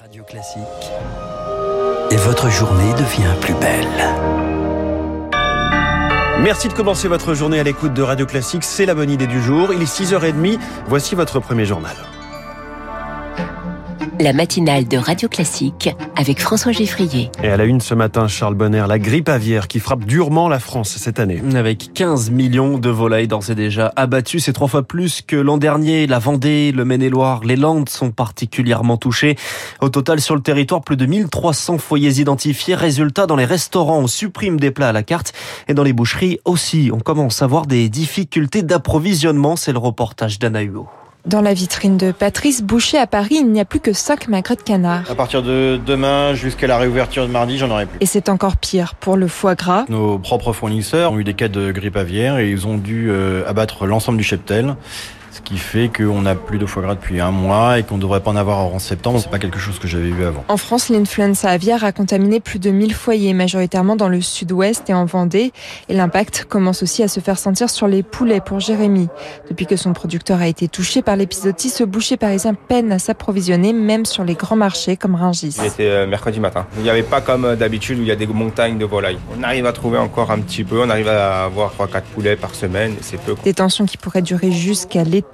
Radio Classique. Et votre journée devient plus belle. Merci de commencer votre journée à l'écoute de Radio Classique. C'est la bonne idée du jour. Il est 6h30. Voici votre premier journal. La matinale de Radio Classique avec François Geffrier. Et à la une ce matin, Charles Bonner, la grippe aviaire qui frappe durement la France cette année. Avec 15 millions de volailles d'ores et déjà abattus, c'est trois fois plus que l'an dernier. La Vendée, le Maine-et-Loire, les Landes sont particulièrement touchés. Au total, sur le territoire, plus de 1300 foyers identifiés. Résultat, dans les restaurants, on supprime des plats à la carte et dans les boucheries aussi. On commence à voir des difficultés d'approvisionnement. C'est le reportage d'Anna Huot. Dans la vitrine de Patrice Boucher à Paris, il n'y a plus que 5 magrets de canard. À partir de demain jusqu'à la réouverture de mardi, j'en aurai plus. Et c'est encore pire pour le foie gras. Nos propres fournisseurs ont eu des cas de grippe aviaire et ils ont dû euh, abattre l'ensemble du cheptel. Ce qui fait qu'on n'a plus de foie gras depuis un mois et qu'on ne devrait pas en avoir en septembre. C'est pas quelque chose que j'avais vu avant. En France, l'influenza aviaire a contaminé plus de 1000 foyers, majoritairement dans le sud-ouest et en Vendée. Et l'impact commence aussi à se faire sentir sur les poulets pour Jérémy. Depuis que son producteur a été touché par l'épisodie, ce boucher parisien peine à s'approvisionner, même sur les grands marchés comme Rungis. C'était mercredi matin. Il n'y avait pas comme d'habitude où il y a des montagnes de volailles. On arrive à trouver encore un petit peu. On arrive à avoir 3-4 poulets par semaine. C'est peu. Des tensions qui pourraient durer jusqu'à l'été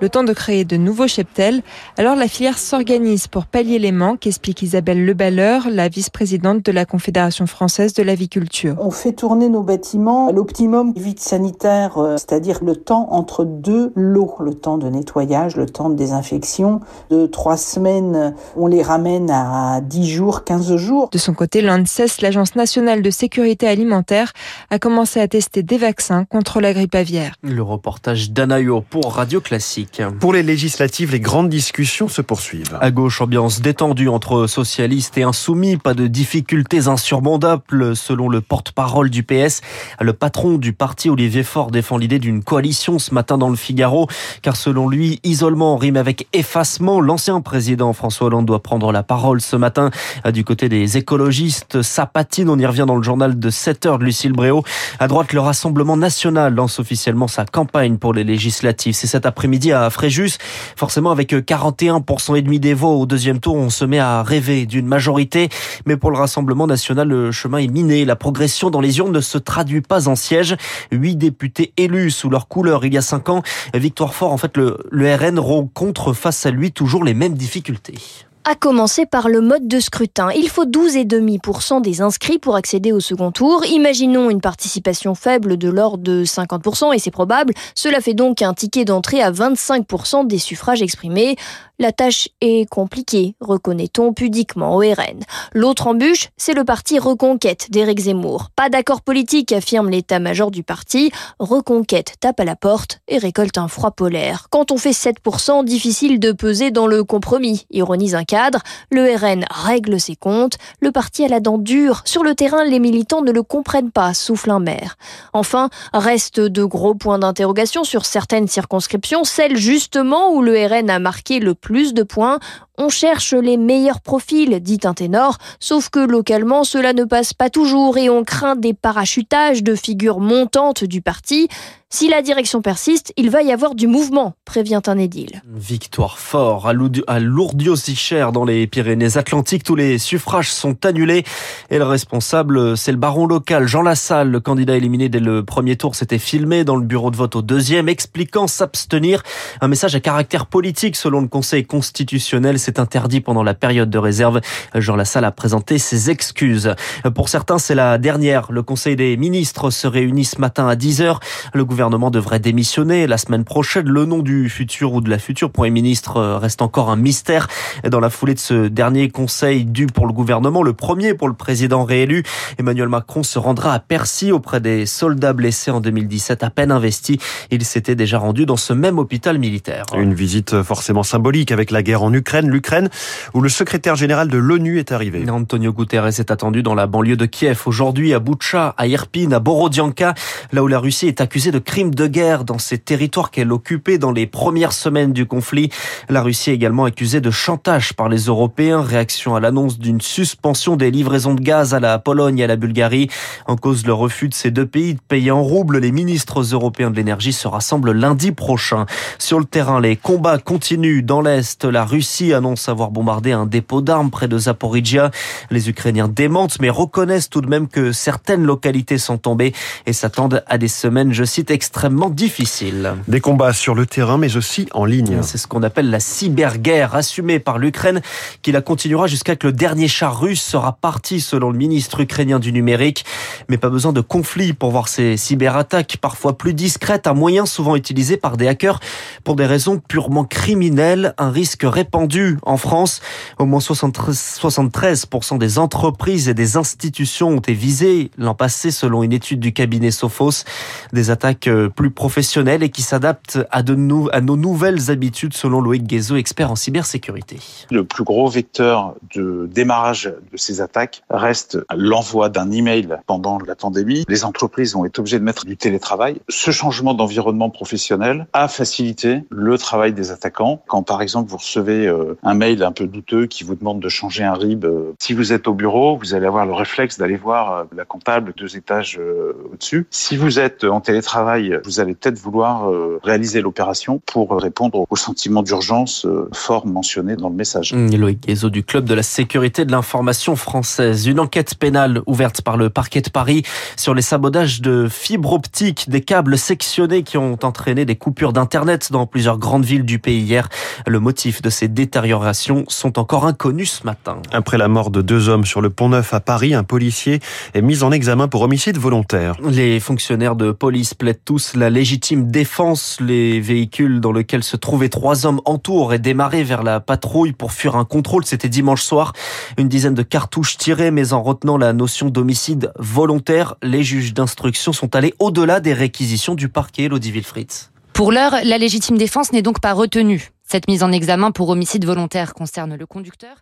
le temps de créer de nouveaux cheptels. Alors la filière s'organise pour pallier les manques, explique Isabelle Leballeur, la vice-présidente de la Confédération française de l'aviculture. On fait tourner nos bâtiments à l'optimum vide sanitaire, euh, c'est-à-dire le temps entre deux lots, le temps de nettoyage, le temps de désinfection. De trois semaines, on les ramène à 10 jours, 15 jours. De son côté, l'ANSES, l'Agence nationale de sécurité alimentaire, a commencé à tester des vaccins contre la grippe aviaire. Le reportage d'Anayo pour Radio Classique. Pour les législatives, les grandes discussions se poursuivent. À gauche, ambiance détendue entre socialistes et insoumis, pas de difficultés insurmontables selon le porte-parole du PS. Le patron du parti, Olivier Faure, défend l'idée d'une coalition ce matin dans le Figaro, car selon lui, isolement rime avec effacement. L'ancien président François Hollande doit prendre la parole ce matin du côté des écologistes. Ça patine, on y revient dans le journal de 7 heures de Lucille Bréau. À droite, le Rassemblement national lance officiellement sa campagne pour les législatives. Cet après-midi à Fréjus. Forcément, avec 41% et demi des voix au deuxième tour, on se met à rêver d'une majorité. Mais pour le Rassemblement national, le chemin est miné. La progression dans les urnes ne se traduit pas en siège. Huit députés élus sous leur couleur il y a cinq ans. Victoire fort, en fait, le, le RN rencontre face à lui toujours les mêmes difficultés à commencer par le mode de scrutin. Il faut 12,5% des inscrits pour accéder au second tour. Imaginons une participation faible de l'ordre de 50%, et c'est probable. Cela fait donc un ticket d'entrée à 25% des suffrages exprimés. La tâche est compliquée, reconnaît-on pudiquement au RN. L'autre embûche, c'est le parti Reconquête d'Éric Zemmour. Pas d'accord politique, affirme l'état-major du parti. Reconquête tape à la porte et récolte un froid polaire. Quand on fait 7%, difficile de peser dans le compromis, ironise un cadre. Le RN règle ses comptes. Le parti a la dent dure. Sur le terrain, les militants ne le comprennent pas, souffle un maire. Enfin, reste de gros points d'interrogation sur certaines circonscriptions, celles justement où le RN a marqué le plus de points. On cherche les meilleurs profils, dit un ténor, sauf que localement cela ne passe pas toujours et on craint des parachutages de figures montantes du parti. Si la direction persiste, il va y avoir du mouvement, prévient un édile. Victoire fort à Lourdios-Icher dans les Pyrénées-Atlantiques. Tous les suffrages sont annulés et le responsable, c'est le baron local Jean Lassalle. Le candidat éliminé dès le premier tour s'était filmé dans le bureau de vote au deuxième, expliquant s'abstenir. Un message à caractère politique selon le Conseil constitutionnel. C'est interdit pendant la période de réserve. Jean Lassalle a présenté ses excuses. Pour certains, c'est la dernière. Le Conseil des ministres se réunit ce matin à 10h. Le gouvernement devrait démissionner la semaine prochaine. Le nom du futur ou de la future Premier ministre reste encore un mystère. Dans la foulée de ce dernier conseil dû pour le gouvernement, le premier pour le président réélu, Emmanuel Macron se rendra à Percy auprès des soldats blessés en 2017 à peine investis. Il s'était déjà rendu dans ce même hôpital militaire. Une visite forcément symbolique avec la guerre en Ukraine, l'Ukraine où le secrétaire général de l'ONU est arrivé. Antonio Guterres est attendu dans la banlieue de Kiev aujourd'hui à Boutcha, à Irpin, à Borodianka, là où la Russie est accusée de crimes de guerre dans ces territoires qu'elle occupait dans les premières semaines du conflit. La Russie est également accusée de chantage par les Européens, réaction à l'annonce d'une suspension des livraisons de gaz à la Pologne et à la Bulgarie. En cause le refus de ces deux pays de payer en roubles, les ministres européens de l'énergie se rassemblent lundi prochain. Sur le terrain, les combats continuent dans l'Est. La Russie annonce annonce avoir bombardé un dépôt d'armes près de Zaporizhia. Les Ukrainiens démentent mais reconnaissent tout de même que certaines localités sont tombées et s'attendent à des semaines, je cite, extrêmement difficiles. Des combats sur le terrain mais aussi en ligne. C'est ce qu'on appelle la cyberguerre assumée par l'Ukraine qui la continuera jusqu'à que le dernier char russe sera parti selon le ministre ukrainien du numérique. Mais pas besoin de conflit pour voir ces cyberattaques parfois plus discrètes, un moyen souvent utilisé par des hackers pour des raisons purement criminelles, un risque répandu en France. Au moins 73% des entreprises et des institutions ont été visées l'an passé selon une étude du cabinet Sophos. Des attaques euh, plus professionnelles et qui s'adaptent à, nos nouvelles habitudes selon Loïc Guézo, expert en cybersécurité. Le plus gros vecteur de démarrage de ces attaques reste l'envoi d'un email pendant la pandémie. Les entreprises ont été obligées de mettre du télétravail. Ce changement d'environnement professionnel a facilité le travail des attaquants. Quand par exemple vous recevez euh, un mail un peu douteux qui vous demande de changer un RIB, euh, si vous êtes au bureau, vous allez avoir le réflexe d'aller voir euh, la comptable deux étages au-dessus. Si vous êtes en télétravail, vous allez peut-être vouloir réaliser l'opération pour répondre au sentiment d'urgence fort mentionné dans le message. Loïc Guézo du Club de la sécurité de l'information française. Une enquête pénale ouverte par le parquet de Paris sur les sabotages de fibres optiques, des câbles sectionnés qui ont entraîné des coupures d'Internet dans plusieurs grandes villes du pays hier. Le motif de ces détériorations sont encore inconnus ce matin. Après la mort de deux hommes sur le pont Neuf à Paris, un policier est mis en examen pour homicide volontaire. Les fonctionnaires de police plaident tous la légitime défense. Les véhicules dans lesquels se trouvaient trois hommes entourent et démarré vers la patrouille pour fuir un contrôle. C'était dimanche soir. Une dizaine de cartouches tirées, mais en retenant la notion d'homicide volontaire, les juges d'instruction sont allés au-delà des réquisitions du parquet, Lodi Fritz. Pour l'heure, la légitime défense n'est donc pas retenue. Cette mise en examen pour homicide volontaire concerne le conducteur.